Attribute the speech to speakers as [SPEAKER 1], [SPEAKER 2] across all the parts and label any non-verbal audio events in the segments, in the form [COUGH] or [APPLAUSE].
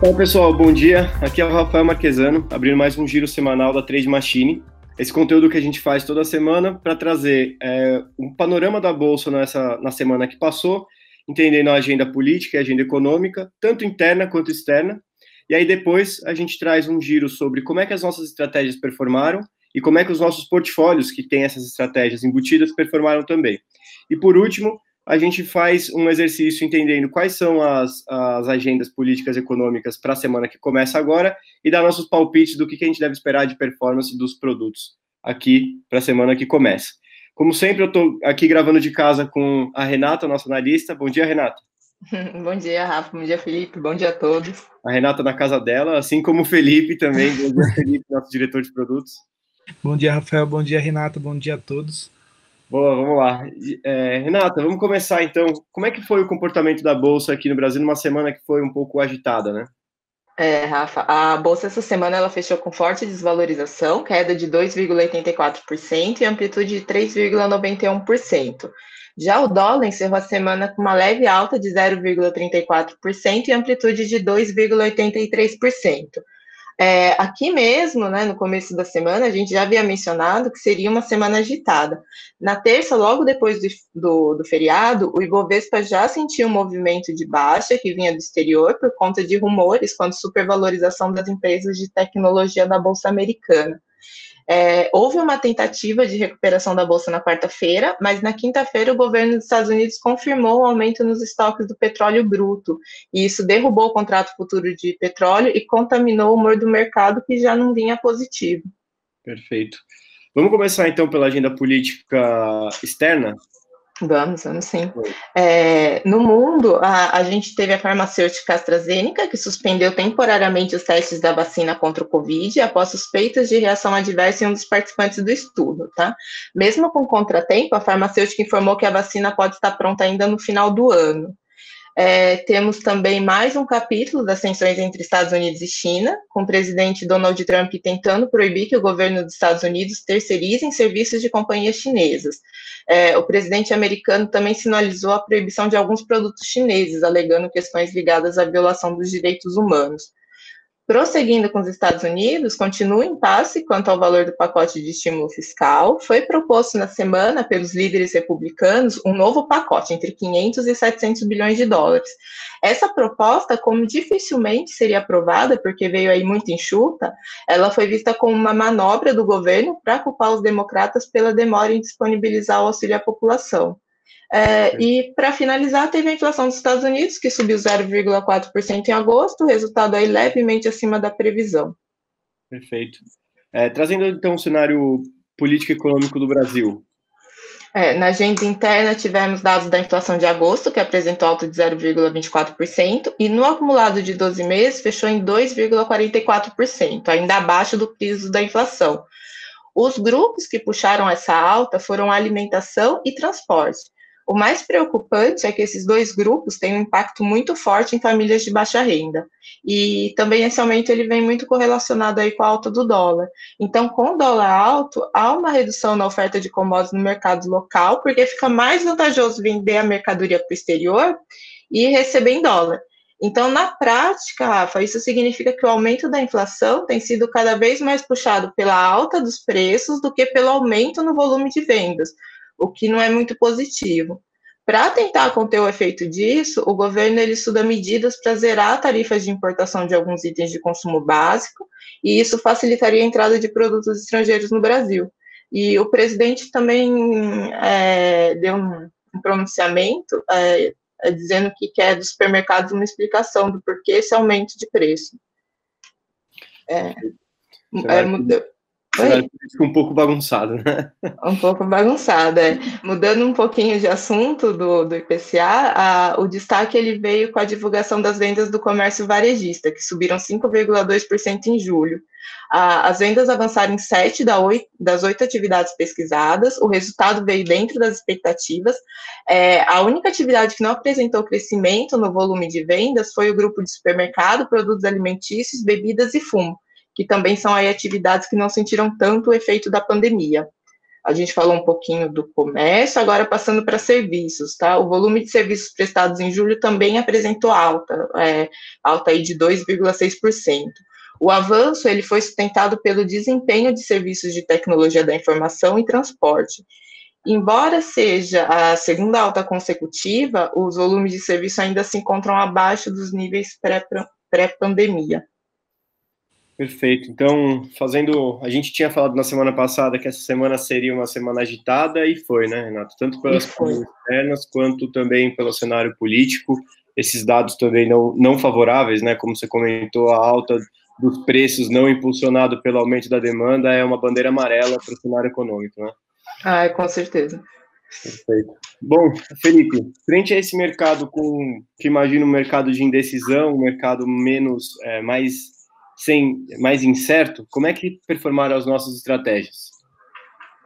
[SPEAKER 1] Olá pessoal, bom dia. Aqui é o Rafael Marquesano, abrindo mais um giro semanal da Trade Machine. Esse conteúdo que a gente faz toda semana para trazer é, um panorama da bolsa nessa, na semana que passou, entendendo a agenda política e a agenda econômica, tanto interna quanto externa. E aí depois a gente traz um giro sobre como é que as nossas estratégias performaram e como é que os nossos portfólios que têm essas estratégias embutidas performaram também. E por último, a gente faz um exercício entendendo quais são as, as agendas políticas e econômicas para a semana que começa agora e dar nossos palpites do que, que a gente deve esperar de performance dos produtos aqui para a semana que começa. Como sempre, eu estou aqui gravando de casa com a Renata, nossa analista. Bom dia, Renata. [LAUGHS]
[SPEAKER 2] Bom dia, Rafa. Bom dia, Felipe. Bom dia a todos.
[SPEAKER 1] A Renata na casa dela, assim como o Felipe também. Bom dia, Felipe, nosso diretor de produtos.
[SPEAKER 3] Bom dia, Rafael. Bom dia, Renata. Bom dia a todos.
[SPEAKER 1] Boa, vamos lá. É, Renata, vamos começar então. Como é que foi o comportamento da Bolsa aqui no Brasil numa semana que foi um pouco agitada, né?
[SPEAKER 2] É, Rafa, a Bolsa essa semana ela fechou com forte desvalorização, queda de 2,84% e amplitude de 3,91%. Já o dólar encerrou a semana com uma leve alta de 0,34% e amplitude de 2,83%. É, aqui mesmo, né, no começo da semana, a gente já havia mencionado que seria uma semana agitada. Na terça, logo depois do, do, do, feriado, o Ibovespa já sentiu um movimento de baixa que vinha do exterior por conta de rumores quanto supervalorização das empresas de tecnologia da Bolsa Americana. É, houve uma tentativa de recuperação da bolsa na quarta-feira, mas na quinta-feira o governo dos Estados Unidos confirmou o aumento nos estoques do petróleo bruto, e isso derrubou o contrato futuro de petróleo e contaminou o humor do mercado, que já não vinha positivo.
[SPEAKER 1] Perfeito. Vamos começar então pela agenda política externa.
[SPEAKER 2] Vamos, vamos sim. É, no mundo, a, a, gente teve a farmacêutica AstraZeneca, que suspendeu temporariamente os testes da vacina contra o Covid após suspeitas de reação adversa em um dos participantes do estudo, tá? Mesmo com contratempo, a farmacêutica informou que a vacina pode estar pronta ainda no final do ano. É, temos também mais um capítulo das tensões entre Estados Unidos e China, com o presidente Donald Trump tentando proibir que o governo dos Estados Unidos terceirize serviços de companhias chinesas. É, o presidente americano também sinalizou a proibição de alguns produtos chineses, alegando questões ligadas à violação dos direitos humanos. Prosseguindo com os Estados Unidos, continua em impasse quanto ao valor do pacote de estímulo fiscal. Foi proposto na semana pelos líderes republicanos um novo pacote entre 500 e 700 bilhões de dólares. Essa proposta, como dificilmente seria aprovada, porque veio aí muito enxuta, ela foi vista como uma manobra do governo para culpar os democratas pela demora em disponibilizar o auxílio à população. É, e para finalizar, teve a inflação dos Estados Unidos, que subiu 0,4% em agosto, resultado aí levemente acima da previsão.
[SPEAKER 1] Perfeito. É, trazendo então o cenário político e econômico do Brasil.
[SPEAKER 2] É, na agenda interna, tivemos dados da inflação de agosto, que apresentou alta de 0,24%, e no acumulado de 12 meses fechou em 2,44%, ainda abaixo do piso da inflação. Os grupos que puxaram essa alta foram alimentação e transporte. O mais preocupante é que esses dois grupos têm um impacto muito forte em famílias de baixa renda. E também esse aumento ele vem muito correlacionado aí com a alta do dólar. Então, com o dólar alto, há uma redução na oferta de commodities no mercado local, porque fica mais vantajoso vender a mercadoria para o exterior e receber em dólar. Então, na prática, Rafa, isso significa que o aumento da inflação tem sido cada vez mais puxado pela alta dos preços do que pelo aumento no volume de vendas, o que não é muito positivo. Para tentar conter o efeito disso, o governo ele estuda medidas para zerar tarifas de importação de alguns itens de consumo básico, e isso facilitaria a entrada de produtos estrangeiros no Brasil. E o presidente também é, deu um, pronunciamento é, é, dizendo que quer dos supermercados uma explicação do porquê esse aumento de preço.
[SPEAKER 1] É, é, mudou, Fica um pouco bagunçado, né?
[SPEAKER 2] Um pouco bagunçado, é. Mudando um pouquinho de assunto do, do IPCA, a, o destaque ele veio com a divulgação das vendas do comércio varejista, que subiram 5,2% em julho. A, as vendas avançaram em 7 da 8, das oito atividades pesquisadas, o resultado veio dentro das expectativas. É, a única atividade que não apresentou crescimento no volume de vendas foi o grupo de supermercado, produtos alimentícios, bebidas e fumo que também são aí atividades que não sentiram tanto o efeito da pandemia. A gente falou um pouquinho do comércio, agora passando para serviços, tá? O volume de serviços prestados em julho também apresentou alta, é, alta aí de 2,6%. O avanço ele foi sustentado pelo desempenho de serviços de tecnologia da informação e transporte. Embora seja a segunda alta consecutiva, os volumes de serviço ainda se encontram abaixo dos níveis pré-pandemia.
[SPEAKER 1] Perfeito. Então, fazendo. A gente tinha falado na semana passada que essa semana seria uma semana agitada e foi, né, Renato? Tanto pelas coisas externas quanto também pelo cenário político. Esses dados também não, não favoráveis, né? Como você comentou, a alta dos preços não impulsionado pelo aumento da demanda é uma bandeira amarela para o cenário econômico, né?
[SPEAKER 2] Ah, com certeza.
[SPEAKER 1] Perfeito. Bom, Felipe, frente a esse mercado com, que imagino um mercado de indecisão, um mercado menos, é, mais, sem, mais incerto, como é que performaram as nossas estratégias?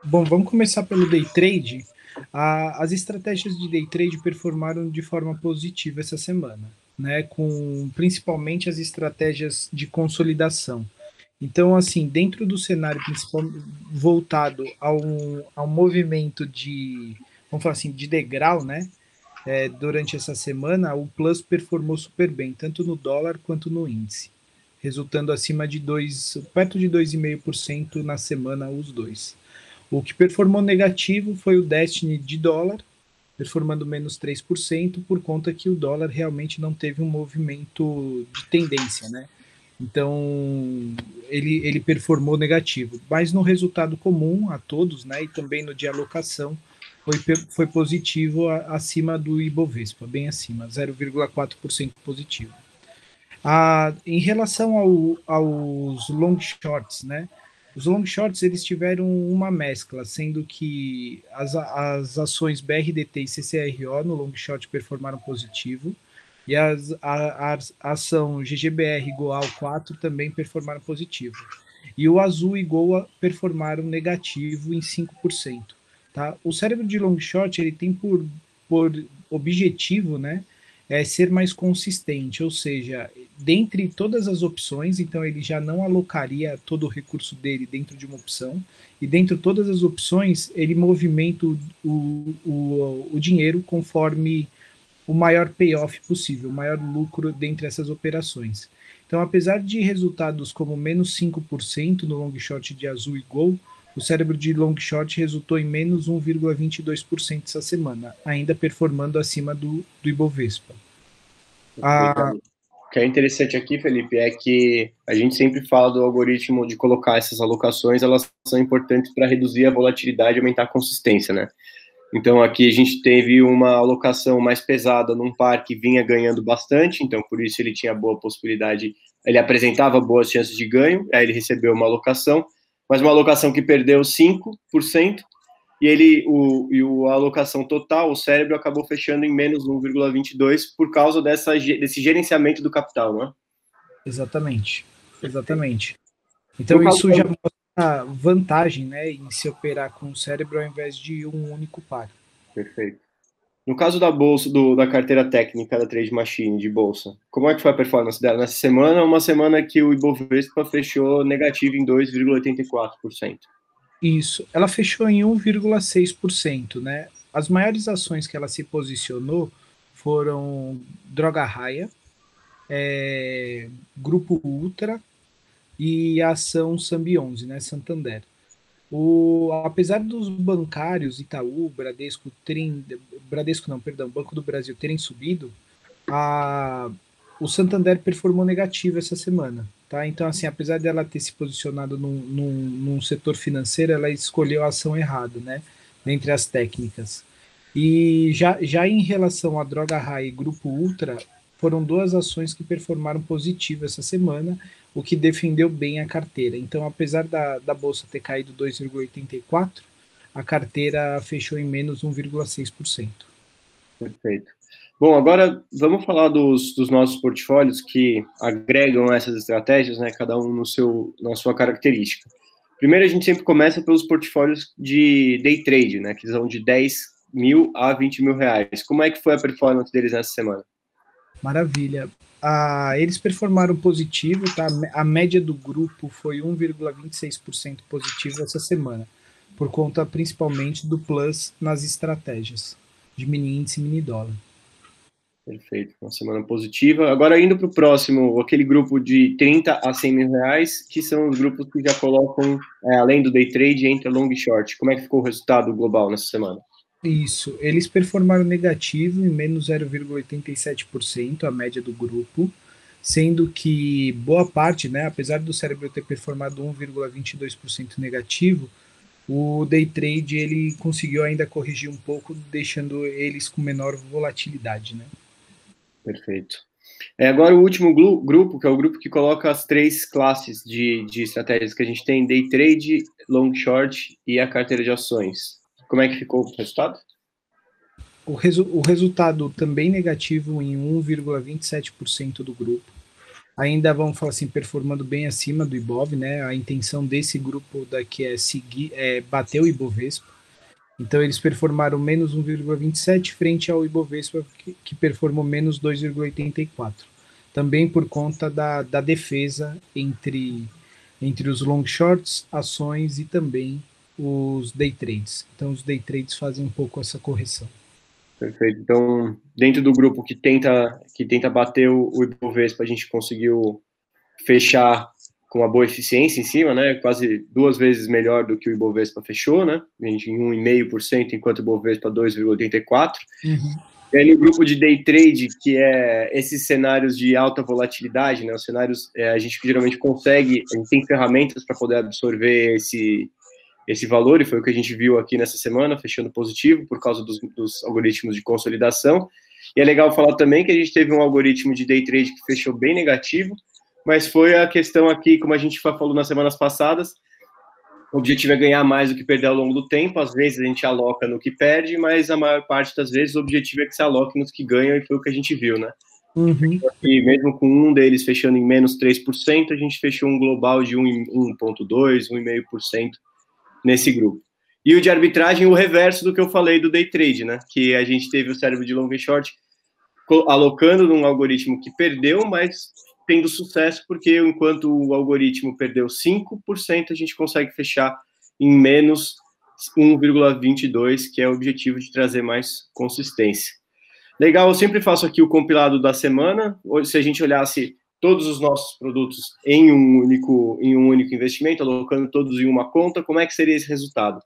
[SPEAKER 3] Bom, vamos começar pelo day trade. As estratégias de day trade performaram de forma positiva essa semana né, com principalmente as estratégias de consolidação. Então, assim, dentro do cenário principal voltado a um, a um movimento de, vamos falar assim, de degrau, né? É, durante essa semana, o Plus performou super bem, tanto no dólar quanto no índice, resultando acima de 2, perto de 2,5% na semana, os dois. O que performou negativo foi o Destiny de dólar, performando menos 3%, por conta que o dólar realmente não teve um movimento de tendência, né? Então, ele, ele performou negativo. Mas no resultado comum a todos, né, e também no de alocação, foi, foi positivo a, acima do Ibovespa, bem acima, 0,4% positivo. Ah, em relação ao, aos long shorts, né, os long shorts eles tiveram uma mescla, sendo que as, as ações BRDT e CCRO no long short performaram positivo e as, a, a, ação GGBR Goal 4 também performaram positivo. E o Azul e Goa performaram negativo em 5%. Tá? O cérebro de long short ele tem por, por objetivo, né, é ser mais consistente, ou seja, dentre todas as opções, então ele já não alocaria todo o recurso dele dentro de uma opção, e dentro de todas as opções, ele movimenta o, o, o dinheiro conforme o maior payoff possível, o maior lucro dentre essas operações. Então, apesar de resultados como menos 5% no long short de Azul e Gol, o cérebro de long short resultou em menos 1,22% essa semana, ainda performando acima do, do Ibovespa.
[SPEAKER 1] Ah, o que é interessante aqui, Felipe, é que a gente sempre fala do algoritmo de colocar essas alocações, elas são importantes para reduzir a volatilidade e aumentar a consistência, né? Então aqui a gente teve uma alocação mais pesada num par que vinha ganhando bastante, então por isso ele tinha boa possibilidade, ele apresentava boas chances de ganho, aí ele recebeu uma alocação, mas uma alocação que perdeu 5%, e ele o, e o, a alocação total, o cérebro acabou fechando em menos 1,22 por causa dessa, desse gerenciamento do capital, não é?
[SPEAKER 3] Exatamente, exatamente. Então no isso já mostra vantagem né, em se operar com o cérebro ao invés de um único par.
[SPEAKER 1] Perfeito. No caso da bolsa, do, da carteira técnica da Trade Machine de bolsa, como é que foi a performance dela nessa semana? Uma semana que o Ibovespa fechou negativo em 2,84%.
[SPEAKER 3] Isso, ela fechou em 1,6%, né? As maiores ações que ela se posicionou foram Droga Raia, é, Grupo Ultra e a ação Sambi 11, né, Santander. O, apesar dos bancários Itaú, Bradesco terem, Bradesco não, perdão, Banco do Brasil terem subido, a, o Santander performou negativo essa semana. Tá? Então, assim, apesar dela ter se posicionado num, num, num setor financeiro, ela escolheu a ação errada, né? Entre as técnicas. E já, já em relação à Droga High e Grupo Ultra, foram duas ações que performaram positivo essa semana, o que defendeu bem a carteira. Então, apesar da, da bolsa ter caído 2,84%, a carteira fechou em menos 1,6%.
[SPEAKER 1] Perfeito. Bom, agora vamos falar dos, dos, nossos portfólios que agregam essas estratégias, né, cada um no seu, na sua característica. Primeiro, a gente sempre começa pelos portfólios de day trade, né, que são de 10 mil a 20 mil reais. Como é que foi a performance deles nessa semana?
[SPEAKER 3] Maravilha. Ah, eles performaram positivo, tá? A média do grupo foi 1,26% positivo essa semana. Por conta principalmente do plus nas estratégias de mini índice e mini dólar.
[SPEAKER 1] Perfeito, uma semana positiva. Agora indo para o próximo, aquele grupo de 30 a 100 mil reais, que são os grupos que já colocam, é, além do day trade, entre long e short. Como é que ficou o resultado global nessa semana?
[SPEAKER 3] Isso, eles performaram negativo em menos 0,87%, a média do grupo, sendo que boa parte, né, apesar do cérebro ter performado 1,22% negativo, o day trade ele conseguiu ainda corrigir um pouco, deixando eles com menor volatilidade, né?
[SPEAKER 1] Perfeito. É, agora o último grupo, que é o grupo que coloca as três classes de, de estratégias que a gente tem, day trade, long short e a carteira de ações. Como é que ficou o resultado?
[SPEAKER 3] O, resu o resultado também negativo em 1,27% do grupo. Ainda vamos falar assim, performando bem acima do Ibov, né? A intenção desse grupo daqui é seguir, é bater o Ibovespa. Então eles performaram menos 1,27 frente ao Ibovespa que, que performou menos 2,84. Também por conta da, da defesa entre, entre os long shorts, ações e também os day trades. Então os day trades fazem um pouco essa correção.
[SPEAKER 1] Perfeito. Então, dentro do grupo que tenta que tenta bater o, Ibovespa, a gente conseguiu fechar com uma boa eficiência em cima, né? Quase duas vezes melhor do que o Ibovespa fechou, né? A gente em 1,5%, enquanto o Ibovespa 2,84%. Uhum. E aí, no grupo de day trade, que é esses cenários de alta volatilidade, né? Os cenários, é, a gente geralmente consegue, a gente tem ferramentas para poder absorver esse, esse valor, e foi o que a gente viu aqui nessa semana, fechando positivo por causa dos, dos, algoritmos de consolidação. E é legal falar também que a gente teve um algoritmo de day trade que fechou bem negativo, mas foi a questão aqui, como a gente falou nas semanas passadas, o objetivo é ganhar mais do que perder ao longo do tempo. Às vezes a gente aloca no que perde, mas a maior parte das vezes o objetivo é que se aloque nos que ganham, e foi o que a gente viu, né? Uhum. E mesmo com um deles fechando em menos 3%, a gente fechou um global de 1,2%, 1,5% nesse grupo. E o de arbitragem, o reverso do que eu falei do day trade, né? Que a gente teve o cérebro de long e short alocando num algoritmo que perdeu, mas tendo sucesso, porque enquanto o algoritmo perdeu 5%, a gente consegue fechar em menos 1,22, que é o objetivo de trazer mais consistência. Legal, eu sempre faço aqui o compilado da semana. Se a gente olhasse todos os nossos produtos em um único, em um único investimento, alocando todos em uma conta, como é que seria esse resultado?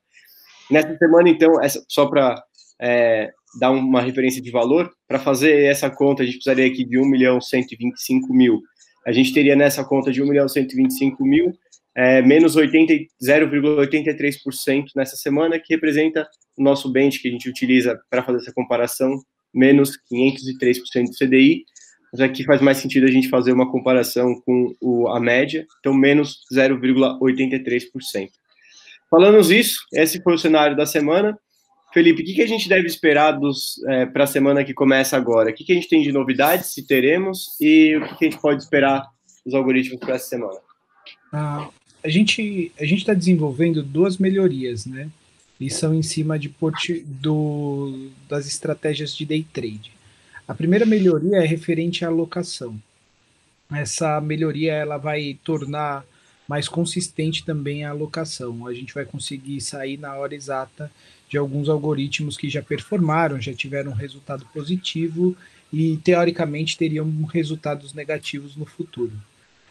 [SPEAKER 1] Nessa semana, então, essa, só para é, dar uma referência de valor, para fazer essa conta, a gente precisaria aqui de 1 milhão 125 mil. A gente teria nessa conta de 1 milhão 125 mil, é, menos 0,83% nessa semana, que representa o nosso bench que a gente utiliza para fazer essa comparação, menos 503% do CDI, mas aqui faz mais sentido a gente fazer uma comparação com o, a média, então menos 0,83%. Falando isso, esse foi o cenário da semana. Felipe, o que, que a gente deve esperar é, para a semana que começa agora? O que, que a gente tem de novidades, se teremos, e o que, que a gente pode esperar dos algoritmos para essa semana?
[SPEAKER 3] Ah, a gente a está desenvolvendo duas melhorias, né? E são em cima de do, das estratégias de day trade. A primeira melhoria é referente à alocação. Essa melhoria ela vai tornar mais consistente também a alocação. A gente vai conseguir sair na hora exata de alguns algoritmos que já performaram, já tiveram um resultado positivo e teoricamente teriam resultados negativos no futuro.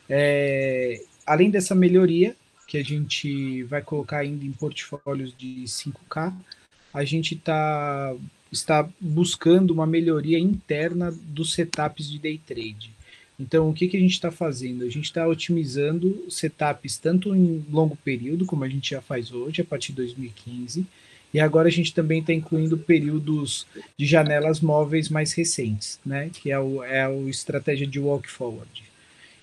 [SPEAKER 3] É, além dessa melhoria, que a gente vai colocar ainda em portfólios de 5K, a gente tá, está buscando uma melhoria interna dos setups de day trade. Então, o que, que a gente está fazendo? A gente está otimizando setups tanto em longo período, como a gente já faz hoje, a partir de 2015, e agora a gente também está incluindo períodos de janelas móveis mais recentes, né? Que é o, é a estratégia de walk forward.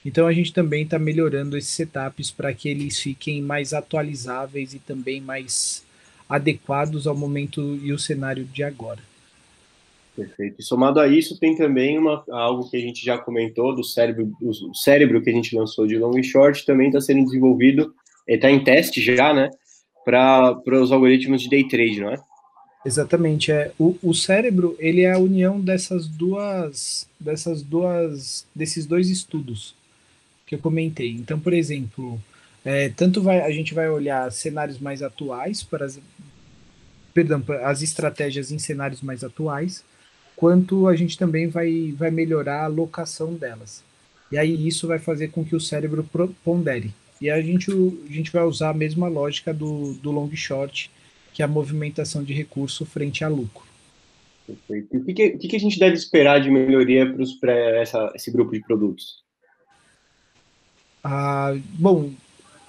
[SPEAKER 3] Então a gente também está melhorando esses setups para que eles fiquem mais atualizáveis e também mais adequados ao momento e o cenário de agora.
[SPEAKER 1] Perfeito. E somado a isso, tem também uma, algo que a gente já comentou do cérebro, o cérebro que a gente lançou de long e short também está sendo desenvolvido, está em teste já, né, para os algoritmos de day trade, não é?
[SPEAKER 3] Exatamente. É, o, o cérebro ele é a união dessas duas, dessas duas, desses dois estudos que eu comentei. Então, por exemplo, É, tanto vai, a gente vai olhar cenários mais atuais para as, perdão, para as estratégias em cenários mais atuais, quanto a gente também vai, vai melhorar a locação delas. E aí isso vai fazer com que o cérebro pondere. E a gente, a gente vai usar a mesma lógica do, do long short, que é a movimentação de recurso frente a lucro.
[SPEAKER 1] Perfeito. O que, que, que, a gente deve esperar de melhoria para esse grupo de produtos?
[SPEAKER 3] Ah, bom,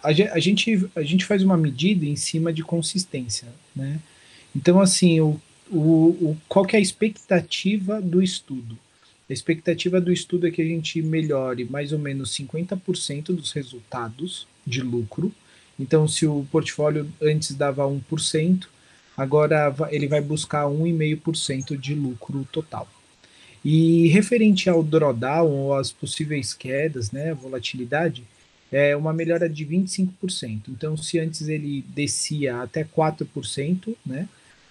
[SPEAKER 3] a, gente, a gente faz uma medida em cima de consistência, né? Então, assim, o, o, o, qual que é a expectativa do estudo? A expectativa do estudo é que a gente melhore mais ou menos 50% dos resultados de lucro. Então, se o portfólio antes dava 1%, agora ele vai buscar 1,5% de lucro total. E referente ao drawdown ou às possíveis quedas, né, volatilidade, é uma melhora de 25%. Então, se antes ele descia até 4%, né,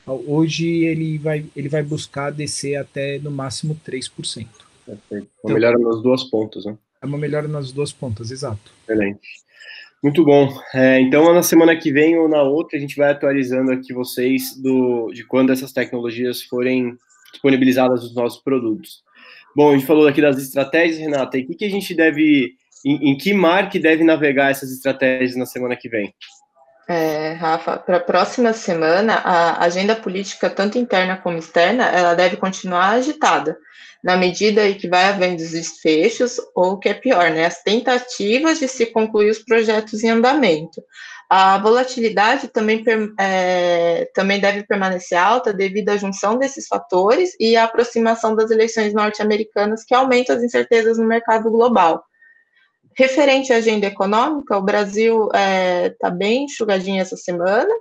[SPEAKER 3] hoje ele vai, ele vai buscar descer até no máximo 3%. Perfeito.
[SPEAKER 1] Uma então, melhora nas duas pontas, né?
[SPEAKER 3] É uma melhora nas duas pontas, exato.
[SPEAKER 1] Excelente. Muito bom. É, então, na semana que vem ou na outra, a gente vai atualizando aqui vocês do, de quando essas tecnologias forem disponibilizadas nos nossos produtos. Bom, a gente falou aqui das estratégias, Renata, e o que, que a gente deve, em, em que mar que deve navegar essas estratégias na semana que vem?
[SPEAKER 2] É, Rafa, para a próxima semana, a agenda política, tanto interna como externa, ela deve continuar agitada na medida em que vai havendo os desfechos, ou o que é pior, né, as tentativas de se concluir os projetos em andamento. A volatilidade também, é, também deve permanecer alta devido à junção desses fatores e à aproximação das eleições norte-americanas, que aumentam as incertezas no mercado global. Referente à agenda econômica, o Brasil está é, tá bem enxugadinho essa semana,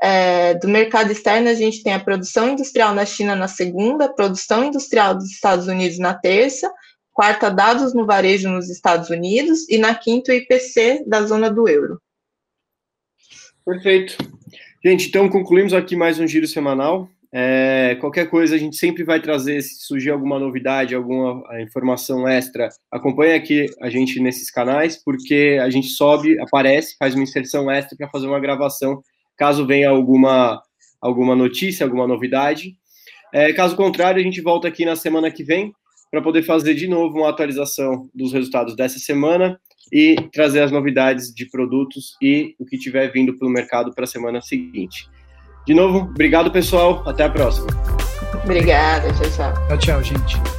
[SPEAKER 2] é, do mercado externo, a gente tem a produção industrial na China na segunda, produção industrial dos Estados Unidos na terça, quarta, dados no varejo nos Estados Unidos, e na quinta, o IPC da zona do euro.
[SPEAKER 1] Perfeito. Gente, então concluímos aqui mais um giro semanal. É, qualquer coisa a gente sempre vai trazer, se surgir alguma novidade, alguma informação extra, acompanha aqui a gente nesses canais, porque a gente sobe, aparece, faz uma inserção extra para fazer uma gravação caso venha alguma, alguma notícia, alguma novidade. É, caso contrário, a gente volta aqui na semana que vem para poder fazer de novo uma atualização dos resultados dessa semana e trazer as novidades de produtos e o que tiver vindo para o mercado para a semana seguinte. De novo, obrigado, pessoal. Até a próxima.
[SPEAKER 2] Obrigada. Tchau, tchau.
[SPEAKER 3] Tchau, tchau, gente.